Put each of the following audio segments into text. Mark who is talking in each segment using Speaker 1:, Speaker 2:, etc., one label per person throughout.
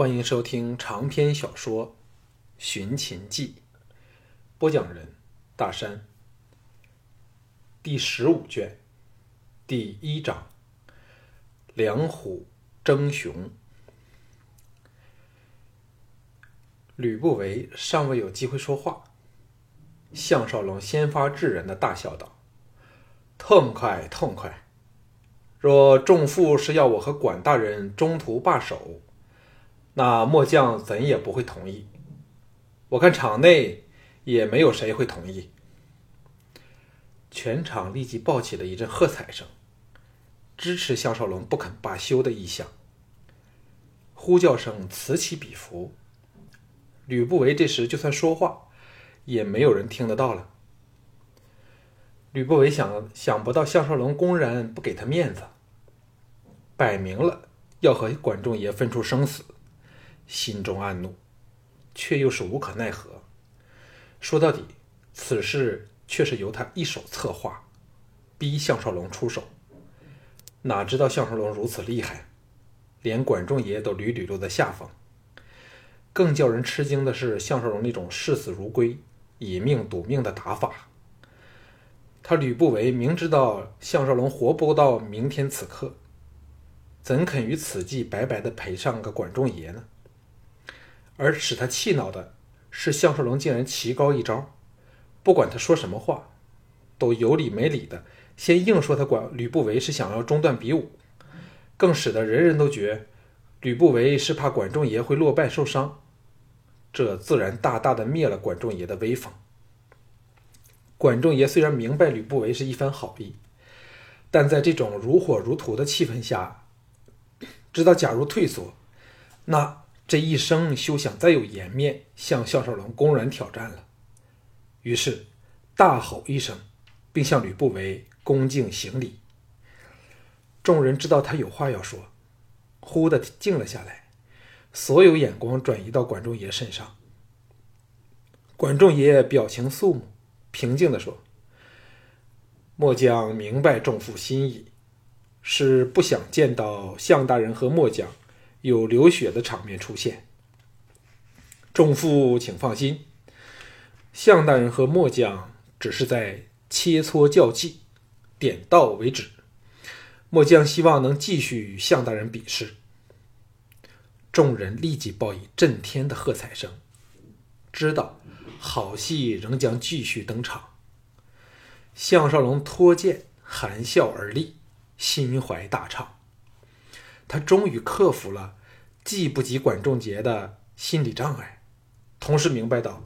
Speaker 1: 欢迎收听长篇小说《寻秦记》，播讲人：大山。第十五卷，第一章：两虎争雄。吕不韦尚未有机会说话，项少龙先发制人的大笑道：“痛快，痛快！若仲父是要我和管大人中途罢手。”那末将怎也不会同意。我看场内也没有谁会同意。全场立即爆起了一阵喝彩声，支持项少龙不肯罢休的意向。呼叫声此起彼伏。吕不韦这时就算说话，也没有人听得到了。吕不韦想想不到项少龙公然不给他面子，摆明了要和管仲爷分出生死。心中暗怒，却又是无可奈何。说到底，此事却是由他一手策划，逼项少龙出手。哪知道项少龙如此厉害，连管仲爷都屡屡落在下风。更叫人吃惊的是，项少龙那种视死如归、以命赌命的打法。他吕不韦明知道项少龙活不到明天此刻，怎肯于此计白白的赔上个管仲爷呢？而使他气恼的是，项少龙竟然棋高一招，不管他说什么话，都有理没理的先硬说他管吕不韦是想要中断比武，更使得人人都觉吕不韦是怕管仲爷会落败受伤，这自然大大的灭了管仲爷的威风。管仲爷虽然明白吕不韦是一番好意，但在这种如火如荼的气氛下，知道假如退缩，那。这一生休想再有颜面向项少龙公然挑战了。于是大吼一声，并向吕不韦恭敬行礼。众人知道他有话要说，忽的静了下来，所有眼光转移到管仲爷身上。管仲爷表情肃穆，平静地说：“末将明白仲父心意，是不想见到项大人和末将。”有流血的场面出现，众父请放心，项大人和末将只是在切磋教技，点到为止。末将希望能继续与项大人比试。众人立即报以震天的喝彩声，知道好戏仍将继续登场。项少龙托剑，含笑而立，心怀大畅。他终于克服了既不及管仲杰的心理障碍，同时明白到，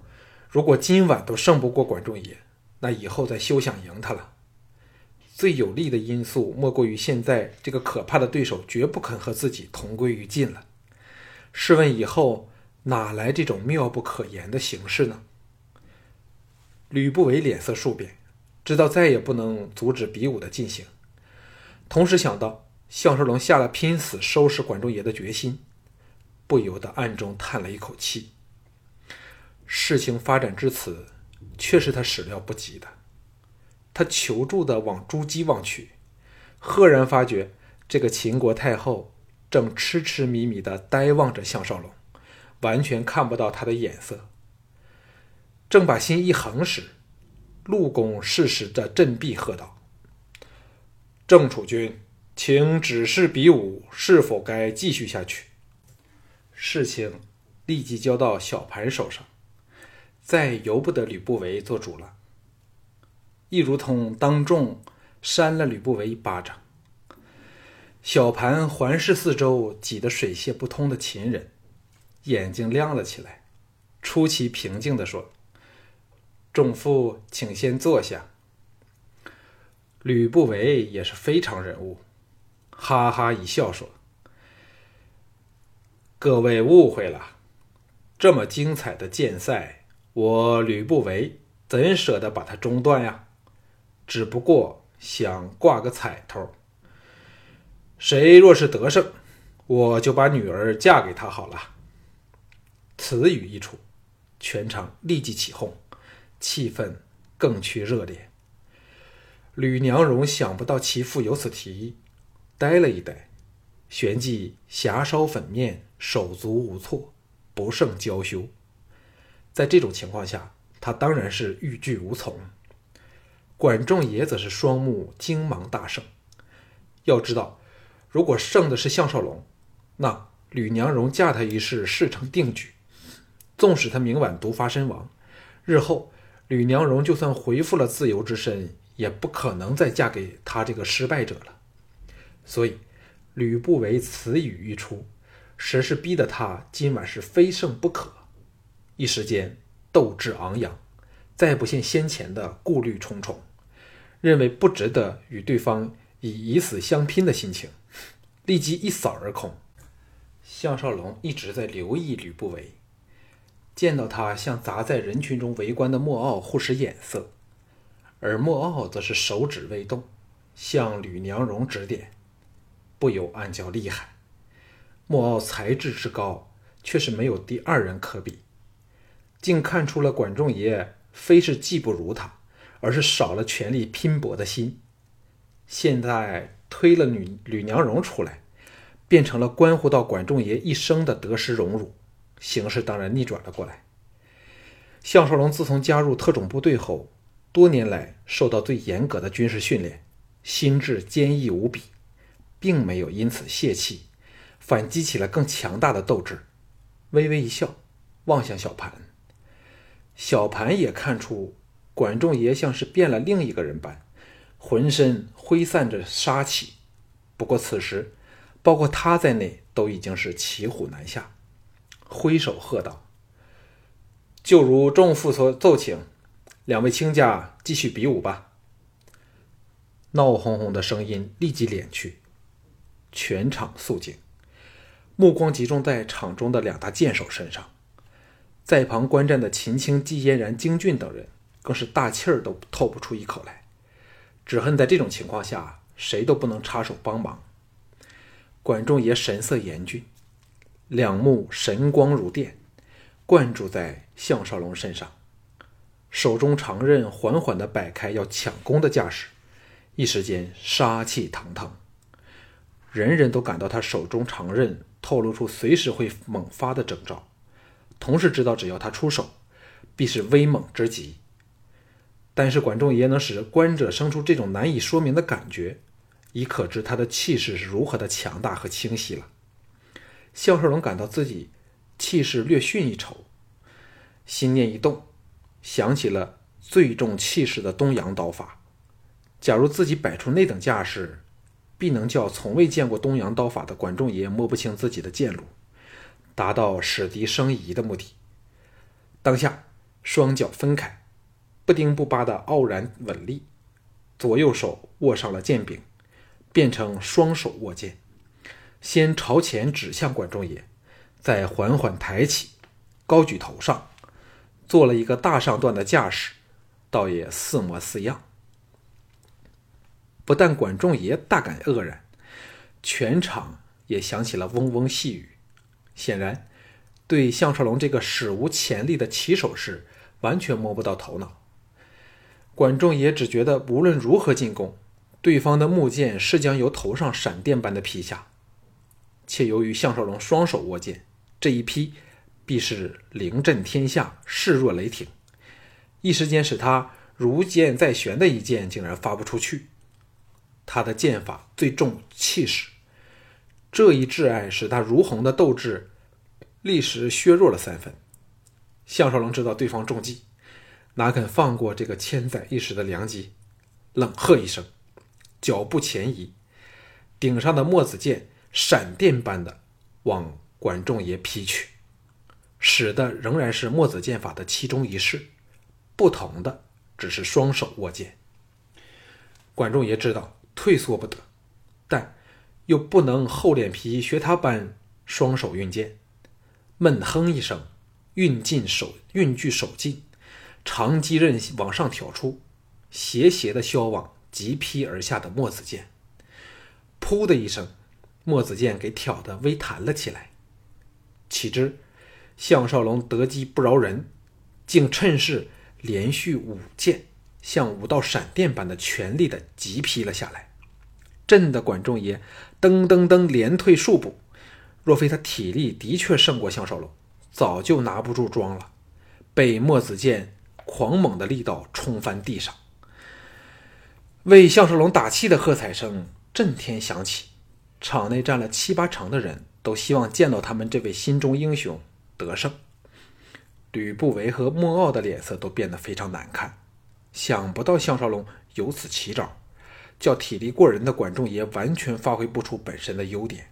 Speaker 1: 如果今晚都胜不过管仲爷，那以后再休想赢他了。最有利的因素莫过于现在这个可怕的对手绝不肯和自己同归于尽了。试问以后哪来这种妙不可言的形势呢？吕不韦脸色数变，知道再也不能阻止比武的进行，同时想到。项少龙下了拼死收拾管仲爷的决心，不由得暗中叹了一口气。事情发展至此，却是他始料不及的。他求助的往朱姬望去，赫然发觉这个秦国太后正痴痴迷迷的呆望着项少龙，完全看不到他的眼色。正把心一横时，陆公适时的振臂喝道：“郑楚君。”请指示比武是否该继续下去。事情立即交到小盘手上，再由不得吕不韦做主了。亦如同当众扇了吕不韦一巴掌。小盘环视四周挤得水泄不通的秦人，眼睛亮了起来，出奇平静地说：“众父，请先坐下。”吕不韦也是非常人物。哈哈一笑说：“各位误会了，这么精彩的剑赛，我吕不韦怎舍得把它中断呀？只不过想挂个彩头。谁若是得胜，我就把女儿嫁给他好了。”此语一出，全场立即起哄，气氛更趋热烈。吕娘荣想不到其父有此提议。呆了一呆，旋即霞烧粉面，手足无措，不胜娇羞。在这种情况下，他当然是欲拒无从。管仲爷则是双目惊芒大盛。要知道，如果胜的是项少龙，那吕娘荣嫁他一事事成定局。纵使他明晚毒发身亡，日后吕娘荣就算恢复了自由之身，也不可能再嫁给他这个失败者了。所以，吕不韦此语一出，实是逼得他今晚是非胜不可。一时间斗志昂扬，再不现先前的顾虑重重，认为不值得与对方以以死相拼的心情，立即一扫而空。项少龙一直在留意吕不韦。见到他向砸在人群中围观的莫傲互使眼色，而莫傲则是手指微动，向吕娘荣指点，不由暗叫厉害。莫傲才智之高，却是没有第二人可比，竟看出了管仲爷非是技不如他，而是少了全力拼搏的心。现在推了吕吕娘荣出来，变成了关乎到管仲爷一生的得失荣辱。形势当然逆转了过来。项少龙自从加入特种部队后，多年来受到最严格的军事训练，心智坚毅无比，并没有因此泄气，反激起了更强大的斗志。微微一笑，望向小盘。小盘也看出管仲爷像是变了另一个人般，浑身挥散着杀气。不过此时，包括他在内都已经是骑虎难下。挥手喝道：“就如众父所奏请，两位卿家继续比武吧。”闹哄哄的声音立即敛去，全场肃静，目光集中在场中的两大剑手身上。在旁观战的秦青、季嫣然、京俊等人更是大气儿都透不出一口来，只恨在这种情况下，谁都不能插手帮忙。管仲爷神色严峻。两目神光如电，灌注在项少龙身上，手中长刃缓缓地摆开，要抢攻的架势，一时间杀气腾腾。人人都感到他手中长刃透露出随时会猛发的征兆，同时知道只要他出手，必是威猛之极。但是管仲爷能使观者生出这种难以说明的感觉，已可知他的气势是如何的强大和清晰了。项少龙感到自己气势略逊一筹，心念一动，想起了最重气势的东洋刀法。假如自己摆出那等架势，必能叫从未见过东洋刀法的管仲爷摸不清自己的剑路，达到使敌生疑的目的。当下，双脚分开，不丁不拔的傲然稳立，左右手握上了剑柄，变成双手握剑。先朝前指向管仲爷，再缓缓抬起，高举头上，做了一个大上段的架势，倒也似模似样。不但管仲爷大感愕然，全场也响起了嗡嗡细语。显然，对项少龙这个史无前例的起手式完全摸不到头脑。管仲爷只觉得无论如何进攻，对方的木剑是将由头上闪电般的劈下。且由于项少龙双手握剑，这一劈必是凌震天下，势若雷霆，一时间使他如箭在弦的一剑竟然发不出去。他的剑法最重气势，这一挚爱使他如虹的斗志立时削弱了三分。项少龙知道对方中计，哪肯放过这个千载一时的良机，冷喝一声，脚步前移，顶上的墨子剑。闪电般的往管仲爷劈去，使的仍然是墨子剑法的其中一式，不同的只是双手握剑。管仲爷知道退缩不得，但又不能厚脸皮学他般双手运剑，闷哼一声，运劲手运具手劲，长击刃往上挑出，斜斜的削往急劈而下的墨子剑，噗的一声。墨子剑给挑得微弹了起来，岂知项少龙得机不饶人，竟趁势连续五剑，像五道闪电般的全力的急劈了下来，震得管仲爷噔噔噔连退数步，若非他体力的确胜过项少龙，早就拿不住桩了，被墨子剑狂猛的力道冲翻地上。为项少龙打气的喝彩声震天响起，场内站了七八成的人都希望见到他们这位心中英雄得胜。吕不韦和莫傲的脸色都变得非常难看，想不到项少龙有此奇招，叫体力过人的管仲爷完全发挥不出本身的优点。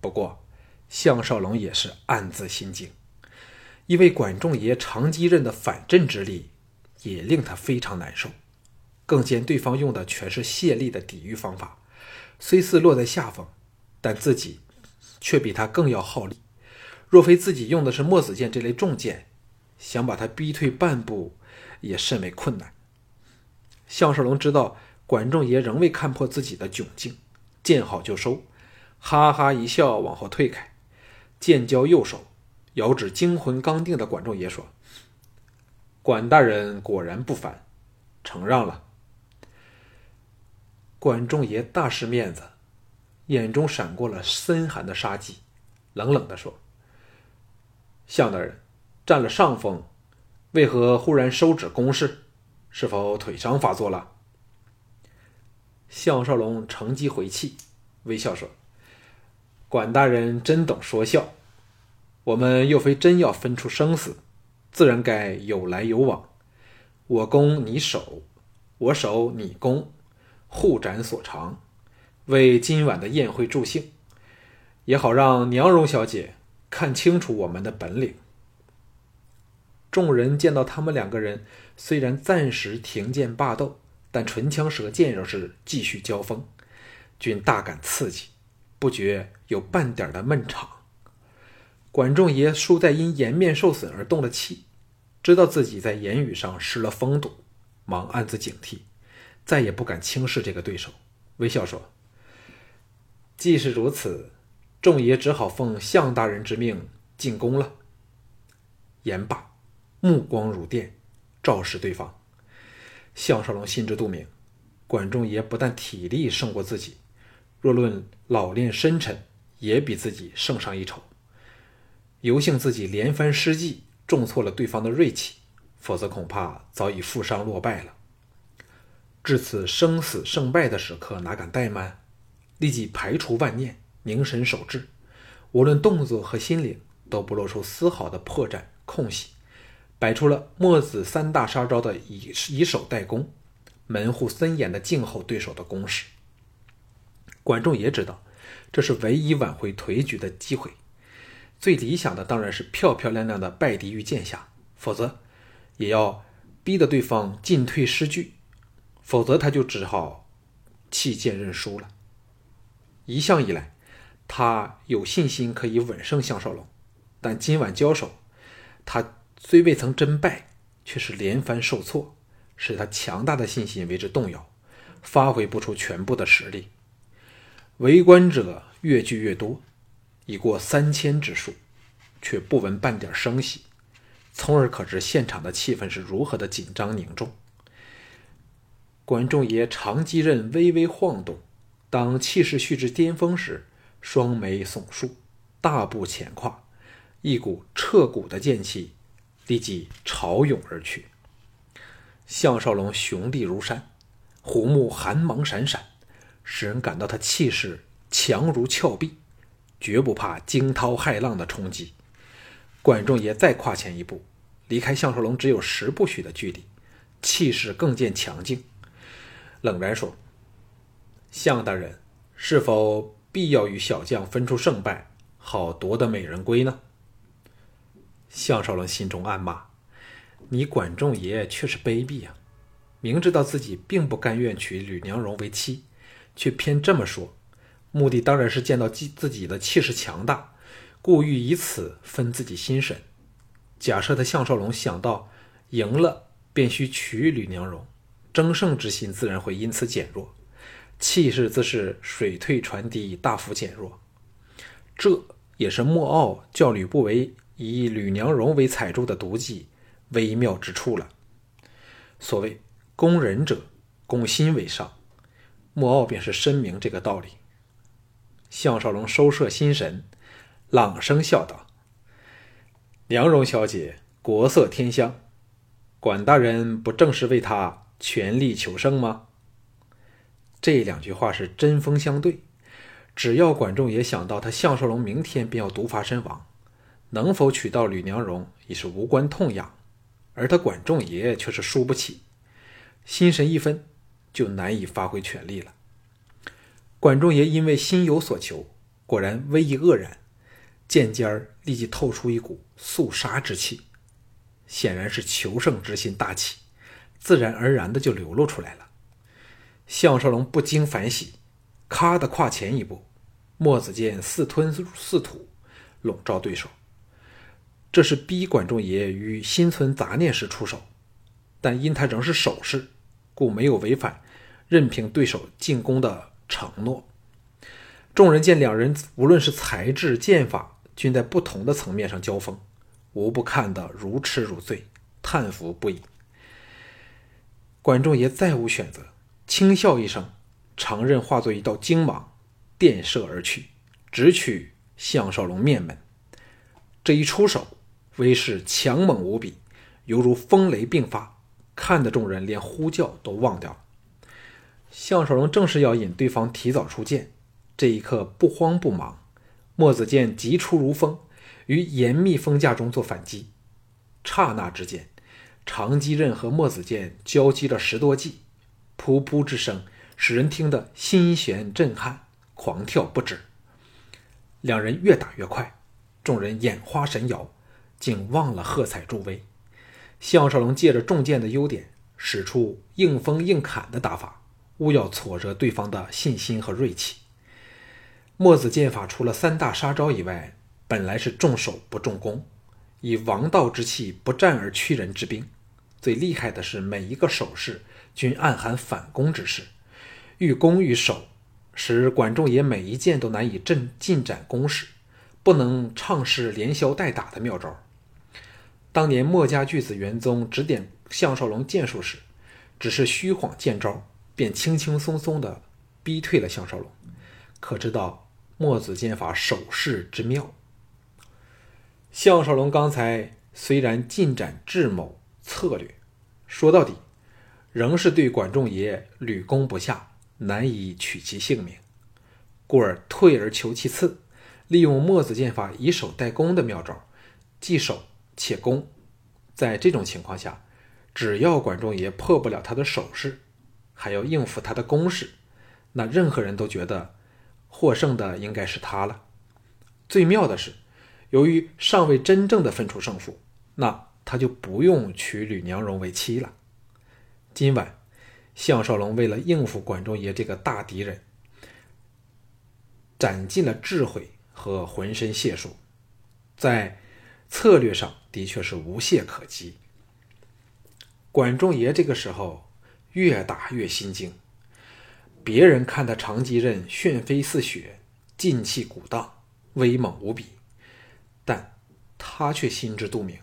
Speaker 1: 不过，项少龙也是暗自心惊，因为管仲爷长击刃的反震之力也令他非常难受。更见对方用的全是泄力的抵御方法，虽似落在下风，但自己却比他更要耗力。若非自己用的是墨子剑这类重剑，想把他逼退半步也甚为困难。项少龙知道管仲爷仍未看破自己的窘境，见好就收，哈哈一笑，往后退开，剑交右手，遥指惊魂刚定的管仲爷说：“管大人果然不凡，承让了。”管仲爷大失面子，眼中闪过了森寒的杀机，冷冷地说：“项大人占了上风，为何忽然收止攻势？是否腿伤发作了？”项少龙乘机回气，微笑说：“管大人真懂说笑。我们又非真要分出生死，自然该有来有往，我攻你守，我守你攻。”互展所长，为今晚的宴会助兴，也好让娘荣小姐看清楚我们的本领。众人见到他们两个人虽然暂时停剑罢斗，但唇枪舌剑仍是继续交锋，均大感刺激，不觉有半点的闷场。管仲爷输在因颜面受损而动了气，知道自己在言语上失了风度，忙暗自警惕。再也不敢轻视这个对手，微笑说：“既是如此，众爷只好奉项大人之命进宫了。”言罢，目光如电，照视对方。项少龙心知肚明，管仲爷不但体力胜过自己，若论老练深沉，也比自己胜上一筹。尤幸自己连番失计，重挫了对方的锐气，否则恐怕早已负伤落败了。至此生死胜败的时刻，哪敢怠慢？立即排除万念，凝神守志，无论动作和心灵都不露出丝毫的破绽空隙，摆出了墨子三大杀招的以以守待攻，门户森严的静候对手的攻势。管仲也知道，这是唯一挽回颓局的机会。最理想的当然是漂漂亮亮的败敌于剑下，否则也要逼得对方进退失据。否则，他就只好弃剑认输了。一向以来，他有信心可以稳胜项少龙，但今晚交手，他虽未曾真败，却是连番受挫，使他强大的信心为之动摇，发挥不出全部的实力。围观者越聚越多，已过三千之数，却不闻半点声息，从而可知现场的气氛是如何的紧张凝重。管仲爷长击刃微微晃动，当气势蓄至巅峰时，双眉耸竖，大步前跨，一股彻骨的剑气立即潮涌而去。项少龙雄立如山，虎目寒芒闪闪，使人感到他气势强如峭壁，绝不怕惊涛骇浪的冲击。管仲爷再跨前一步，离开项少龙只有十步许的距离，气势更见强劲。冷然说：“项大人，是否必要与小将分出胜败，好夺得美人归呢？”项少龙心中暗骂：“你管仲爷却是卑鄙啊！明知道自己并不甘愿娶吕娘荣为妻，却偏这么说，目的当然是见到自自己的气势强大，故欲以此分自己心神。假设他项少龙想到赢了便需娶吕娘荣。”争胜之心自然会因此减弱，气势自是水退船低，大幅减弱。这也是莫傲叫吕不韦以吕娘荣为彩柱的毒计微妙之处了。所谓攻人者，攻心为上，莫傲便是深明这个道理。项少龙收摄心神，朗声笑道：“娘荣小姐国色天香，管大人不正是为她全力求生吗？”这两句话是针锋相对。只要管仲也想到他项少龙明天便要毒发身亡，能否娶到吕娘荣已是无关痛痒，而他管仲爷却是输不起，心神一分，就难以发挥全力了。管仲爷因为心有所求，果然威仪愕然，剑尖儿立即透出一股肃杀之气，显然是求胜之心大起，自然而然的就流露出来了。项少龙不禁反喜，咔的跨前一步。墨子剑似吞似吐，笼罩对手。这是逼管仲爷于心存杂念时出手，但因他仍是守势，故没有违反任凭对手进攻的承诺。众人见两人无论是才智剑法，均在不同的层面上交锋，无不看得如痴如醉，叹服不已。管仲爷再无选择，轻笑一声，长刃化作一道精芒。电射而去，直取项少龙面门。这一出手，威势强猛无比，犹如风雷并发，看得众人连呼叫都忘掉了。项少龙正是要引对方提早出剑，这一刻不慌不忙，墨子剑急出如风，于严密风架中做反击。刹那之间，长戟刃和墨子剑交击了十多记，噗噗之声使人听得心弦震撼。狂跳不止，两人越打越快，众人眼花神摇，竟忘了喝彩助威。项少龙借着重剑的优点，使出硬锋硬砍的打法，务要挫折对方的信心和锐气。墨子剑法除了三大杀招以外，本来是重守不重攻，以王道之气不战而屈人之兵。最厉害的是每一个手势均暗含反攻之势，欲攻欲守。使管仲爷每一剑都难以进进展攻势，不能畅施连消带打的妙招。当年墨家巨子元宗指点项少龙剑术时，只是虚晃剑招，便轻轻松松地逼退了项少龙。可知道墨子剑法手势之妙？项少龙刚才虽然进展智谋策略，说到底，仍是对管仲爷屡攻不下。难以取其性命，故而退而求其次，利用墨子剑法以守代攻的妙招，既守且攻。在这种情况下，只要管仲爷破不了他的手势，还要应付他的攻势，那任何人都觉得获胜的应该是他了。最妙的是，由于尚未真正的分出胜负，那他就不用娶吕娘荣为妻了。今晚。项少龙为了应付管仲爷这个大敌人，展尽了智慧和浑身解数，在策略上的确是无懈可击。管仲爷这个时候越打越心惊，别人看他长戟刃旋飞似雪，劲气鼓荡，威猛无比，但他却心知肚明，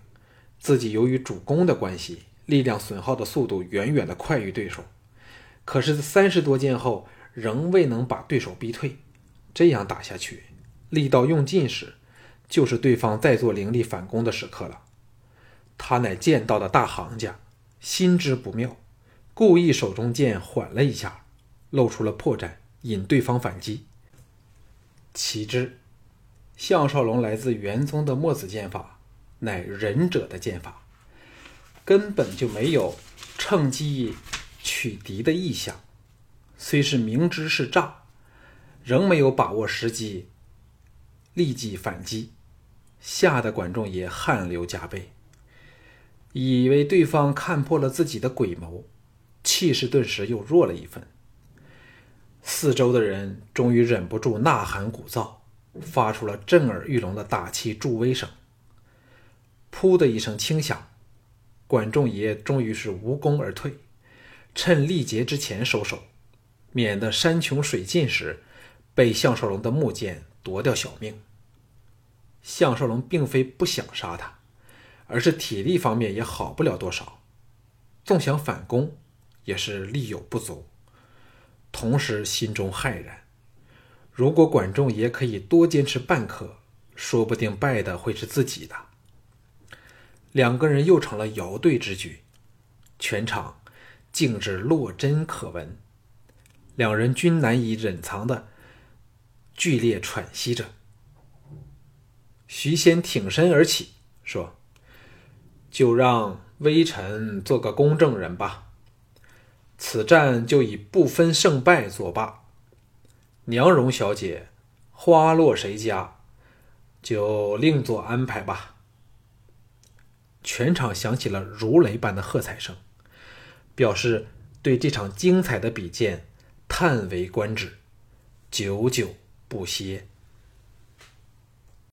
Speaker 1: 自己由于主攻的关系，力量损耗的速度远远的快于对手。可是三十多剑后，仍未能把对手逼退。这样打下去，力道用尽时，就是对方再做凌厉反攻的时刻了。他乃剑道的大行家，心知不妙，故意手中剑缓了一下，露出了破绽，引对方反击。岂知，项少龙来自元宗的墨子剑法，乃忍者的剑法，根本就没有趁机。取敌的意向，虽是明知是诈，仍没有把握时机，立即反击，吓得管仲爷汗流浃背，以为对方看破了自己的诡谋，气势顿时又弱了一分。四周的人终于忍不住呐喊鼓噪，发出了震耳欲聋的打气助威声。噗的一声轻响，管仲爷终于是无功而退。趁力竭之前收手，免得山穷水尽时被项少龙的木剑夺掉小命。项少龙并非不想杀他，而是体力方面也好不了多少，纵想反攻也是力有不足，同时心中骇然：如果管仲也可以多坚持半刻，说不定败的会是自己的。两个人又成了遥对之举，全场静至落针可闻，两人均难以忍藏的剧烈喘息着。徐仙挺身而起，说：“就让微臣做个公证人吧。此战就以不分胜败作罢。娘荣小姐花落谁家，就另做安排吧。”全场响起了如雷般的喝彩声，表示对这场精彩的比剑叹为观止，久久不歇。